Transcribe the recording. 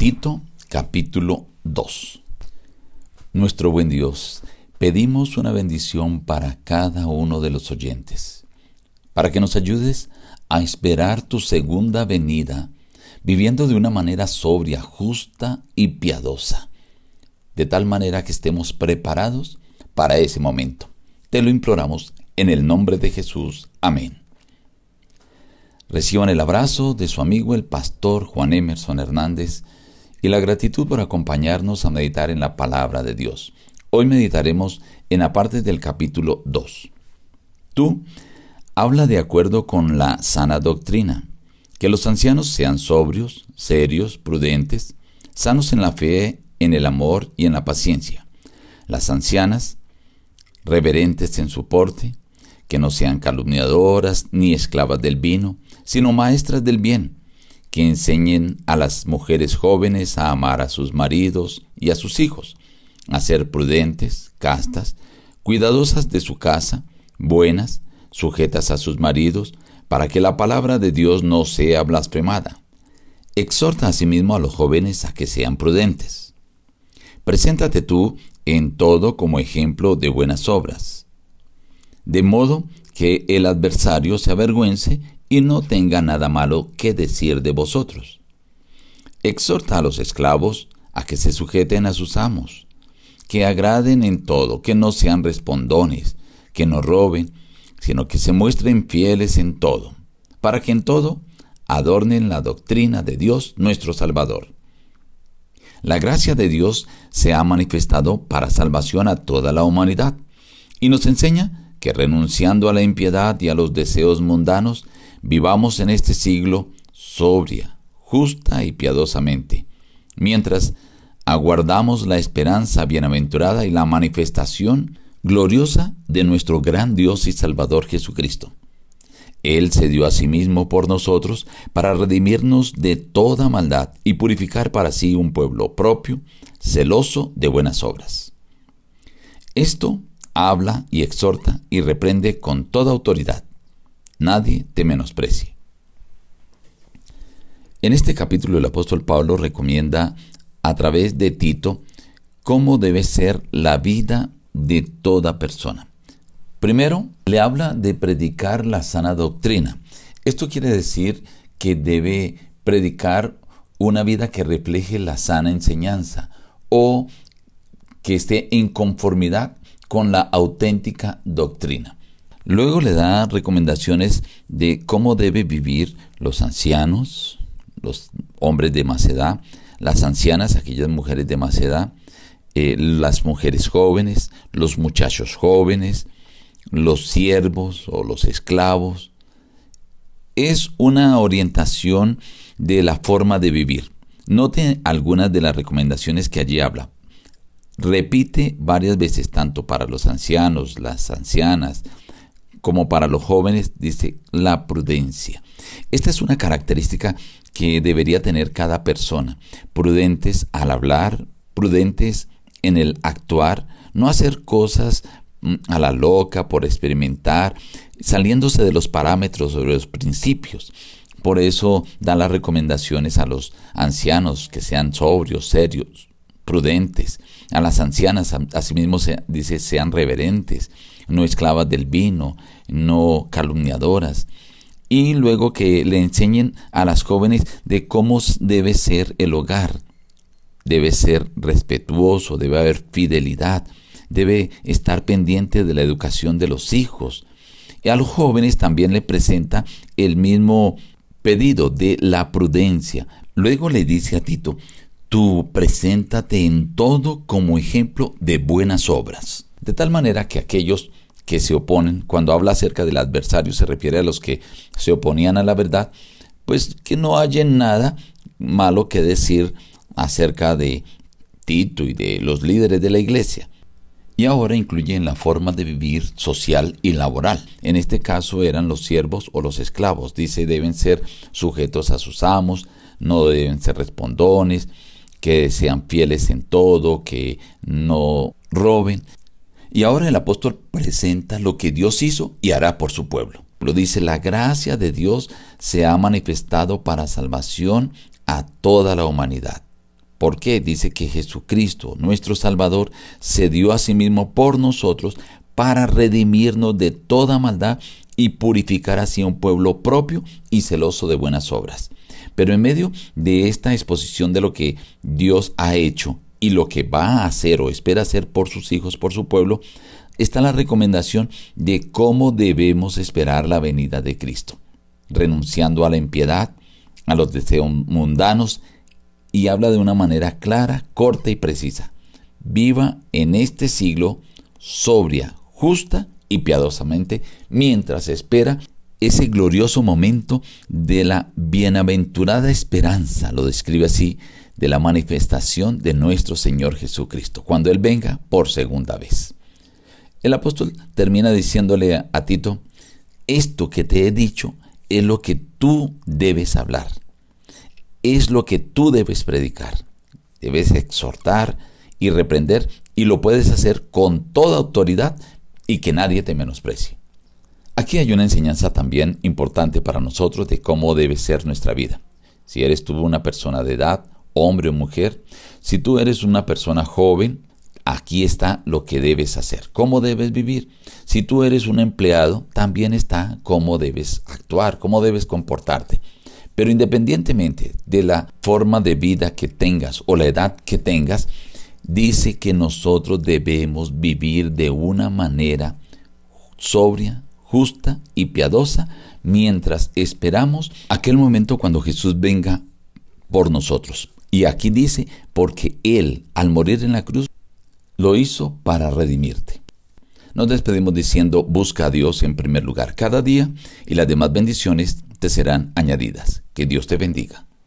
Tito capítulo 2 Nuestro buen Dios, pedimos una bendición para cada uno de los oyentes, para que nos ayudes a esperar tu segunda venida, viviendo de una manera sobria, justa y piadosa, de tal manera que estemos preparados para ese momento. Te lo imploramos en el nombre de Jesús. Amén. Reciban el abrazo de su amigo el pastor Juan Emerson Hernández, y la gratitud por acompañarnos a meditar en la palabra de Dios. Hoy meditaremos en la parte del capítulo 2. Tú habla de acuerdo con la sana doctrina, que los ancianos sean sobrios, serios, prudentes, sanos en la fe, en el amor y en la paciencia. Las ancianas, reverentes en su porte, que no sean calumniadoras ni esclavas del vino, sino maestras del bien que enseñen a las mujeres jóvenes a amar a sus maridos y a sus hijos, a ser prudentes, castas, cuidadosas de su casa, buenas, sujetas a sus maridos, para que la palabra de Dios no sea blasfemada. Exhorta asimismo a los jóvenes a que sean prudentes. Preséntate tú en todo como ejemplo de buenas obras, de modo que el adversario se avergüence y no tenga nada malo que decir de vosotros. Exhorta a los esclavos a que se sujeten a sus amos, que agraden en todo, que no sean respondones, que no roben, sino que se muestren fieles en todo, para que en todo adornen la doctrina de Dios nuestro Salvador. La gracia de Dios se ha manifestado para salvación a toda la humanidad, y nos enseña que renunciando a la impiedad y a los deseos mundanos, vivamos en este siglo sobria, justa y piadosamente, mientras aguardamos la esperanza bienaventurada y la manifestación gloriosa de nuestro gran Dios y Salvador Jesucristo. Él se dio a sí mismo por nosotros para redimirnos de toda maldad y purificar para sí un pueblo propio, celoso de buenas obras. Esto habla y exhorta y reprende con toda autoridad nadie te menosprecie. En este capítulo el apóstol Pablo recomienda a través de Tito cómo debe ser la vida de toda persona. Primero, le habla de predicar la sana doctrina. Esto quiere decir que debe predicar una vida que refleje la sana enseñanza o que esté en conformidad con la auténtica doctrina. Luego le da recomendaciones de cómo debe vivir los ancianos, los hombres de más edad, las ancianas, aquellas mujeres de más edad, eh, las mujeres jóvenes, los muchachos jóvenes, los siervos o los esclavos. Es una orientación de la forma de vivir. Note algunas de las recomendaciones que allí habla. Repite varias veces, tanto para los ancianos, las ancianas, como para los jóvenes, dice la prudencia. Esta es una característica que debería tener cada persona. Prudentes al hablar, prudentes en el actuar, no hacer cosas mm, a la loca por experimentar, saliéndose de los parámetros o de los principios. Por eso da las recomendaciones a los ancianos que sean sobrios, serios, prudentes. A las ancianas, asimismo, se, dice, sean reverentes, no esclavas del vino, no calumniadoras. Y luego que le enseñen a las jóvenes de cómo debe ser el hogar. Debe ser respetuoso, debe haber fidelidad, debe estar pendiente de la educación de los hijos. Y a los jóvenes también le presenta el mismo pedido de la prudencia. Luego le dice a Tito, tú preséntate en todo como ejemplo de buenas obras. De tal manera que aquellos que se oponen, cuando habla acerca del adversario se refiere a los que se oponían a la verdad, pues que no haya nada malo que decir acerca de Tito y de los líderes de la iglesia. Y ahora incluyen la forma de vivir social y laboral. En este caso eran los siervos o los esclavos. Dice deben ser sujetos a sus amos, no deben ser respondones, que sean fieles en todo, que no roben. Y ahora el apóstol presenta lo que Dios hizo y hará por su pueblo. Lo dice, la gracia de Dios se ha manifestado para salvación a toda la humanidad. ¿Por qué? Dice que Jesucristo, nuestro Salvador, se dio a sí mismo por nosotros para redimirnos de toda maldad y purificar así un pueblo propio y celoso de buenas obras. Pero en medio de esta exposición de lo que Dios ha hecho y lo que va a hacer o espera hacer por sus hijos, por su pueblo, está la recomendación de cómo debemos esperar la venida de Cristo, renunciando a la impiedad, a los deseos mundanos, y habla de una manera clara, corta y precisa. Viva en este siglo sobria, justa y piadosamente, mientras espera ese glorioso momento de la bienaventurada esperanza, lo describe así, de la manifestación de nuestro Señor Jesucristo, cuando Él venga por segunda vez. El apóstol termina diciéndole a, Tito, esto que te he dicho es lo que tú debes hablar, es lo que tú debes predicar, debes exhortar y reprender y lo puedes hacer con toda autoridad y que nadie te menosprecie. Aquí hay una enseñanza también importante para nosotros de cómo debe ser nuestra vida. Si eres tú una persona de edad, hombre o mujer, si tú eres una persona joven, aquí está lo que debes hacer, cómo debes vivir. Si tú eres un empleado, también está cómo debes actuar, cómo debes comportarte. Pero independientemente de la forma de vida que tengas o la edad que tengas, dice que nosotros debemos vivir de una manera sobria, justa y piadosa mientras esperamos aquel momento cuando Jesús venga por nosotros. Y aquí dice, porque Él, al morir en la cruz, lo hizo para redimirte. Nos despedimos diciendo, busca a Dios en primer lugar cada día y las demás bendiciones te serán añadidas. Que Dios te bendiga.